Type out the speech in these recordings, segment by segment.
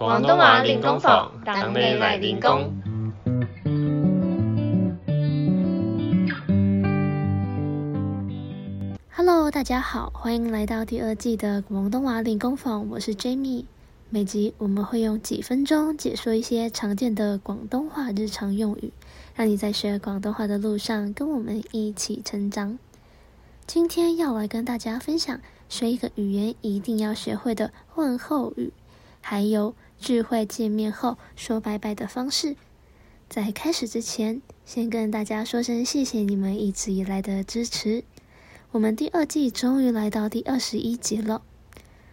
廣東話練功房，等你嚟練功。Hello，大家好，欢迎来到第二季的广东话练功房，我是 Jamie。每集我们会用几分钟解说一些常见的广东话日常用语，让你在学广东话的路上跟我们一起成长。今天要来跟大家分享学一个语言一定要学会的问候语，还有聚会见面后说拜拜的方式。在开始之前，先跟大家说声谢谢你们一直以来的支持。我们第二季终于来到第二十一集了。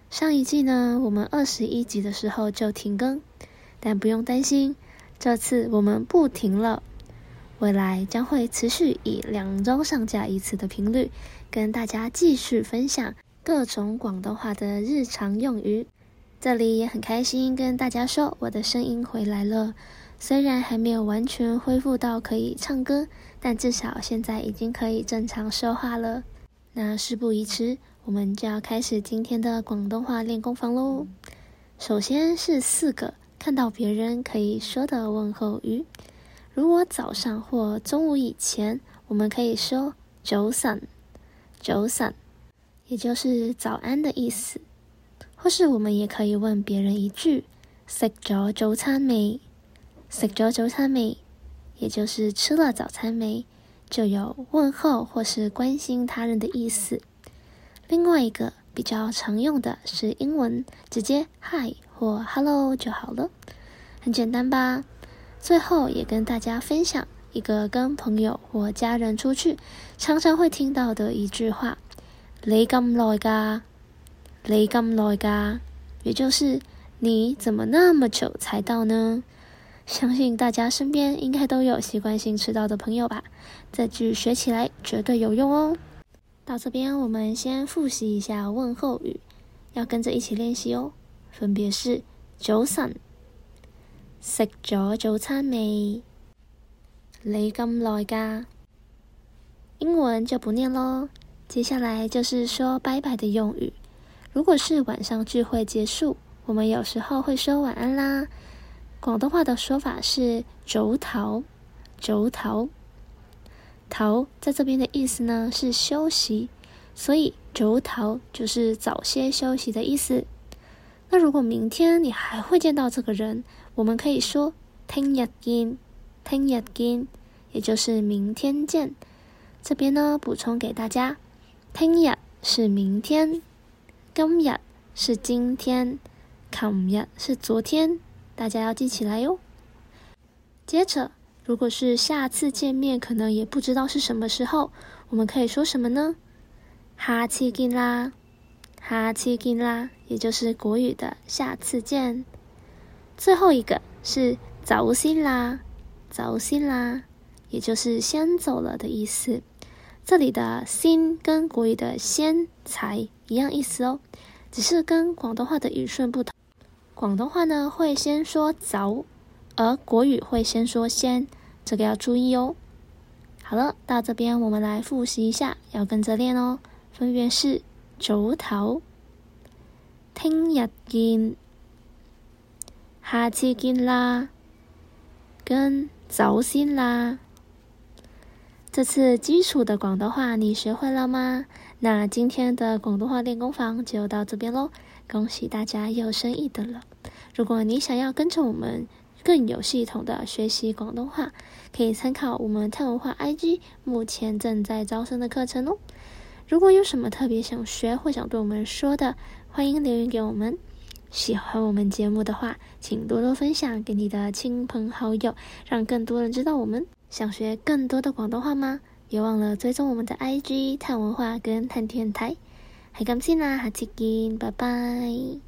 上一季呢，我们二十一集的时候就停更，但不用担心，这次我们不停了。未来将会持续以两周上架一次的频率，跟大家继续分享各种广东话的日常用语。这里也很开心跟大家说，我的声音回来了。虽然还没有完全恢复到可以唱歌，但至少现在已经可以正常说话了。那事不宜迟。我们就要开始今天的广东话练功房喽。首先是四个看到别人可以说的问候语。如果早上或中午以前，我们可以说“早散”，“早散”，也就是早安的意思。或是我们也可以问别人一句“食咗早餐未”，“食咗早餐未”，也就是吃了早餐没，就有问候或是关心他人的意思。另外一个比较常用的是英文，直接 Hi 或 Hello 就好了，很简单吧？最后也跟大家分享一个跟朋友或家人出去常常会听到的一句话：“你咁耐噶？你咁耐噶？”也就是你怎么那么久才到呢？相信大家身边应该都有习惯性迟到的朋友吧？这句学起来绝对有用哦。到这边，我们先复习一下问候语，要跟着一起练习哦。分别是早晨、食咗早餐未？你咁耐噶？英文就不念喽。接下来就是说拜拜的用语。如果是晚上聚会结束，我们有时候会说晚安啦。广东话的说法是早唞，早唞。逃在这边的意思呢是休息，所以早逃就是早些休息的意思。那如果明天你还会见到这个人，我们可以说听日见，听日见，也就是明天见。这边呢补充给大家，听日是明天，今日是今天，琴日是昨天，大家要记起来哟。接着。如果是下次见面，可能也不知道是什么时候，我们可以说什么呢？哈次见啦，哈次见啦，也就是国语的下次见。最后一个是走先啦，走先啦，也就是先走了的意思。这里的先跟国语的先才一样意思哦，只是跟广东话的语顺不同。广东话呢会先说早，而国语会先说先。这个要注意哦。好了，到这边我们来复习一下，要跟着练哦。分别是早头、听日见、下次见啦，跟早先啦。这次基础的广东话你学会了吗？那今天的广东话练功房就到这边喽。恭喜大家又升一等了。如果你想要跟着我们，更有系统的学习广东话，可以参考我们泰文化 IG 目前正在招生的课程哦。如果有什么特别想学或想对我们说的，欢迎留言给我们。喜欢我们节目的话，请多多分享给你的亲朋好友，让更多人知道我们。想学更多的广东话吗？别忘了追踪我们的 IG 探文化跟探电台。系咁先啦，下次见，拜拜。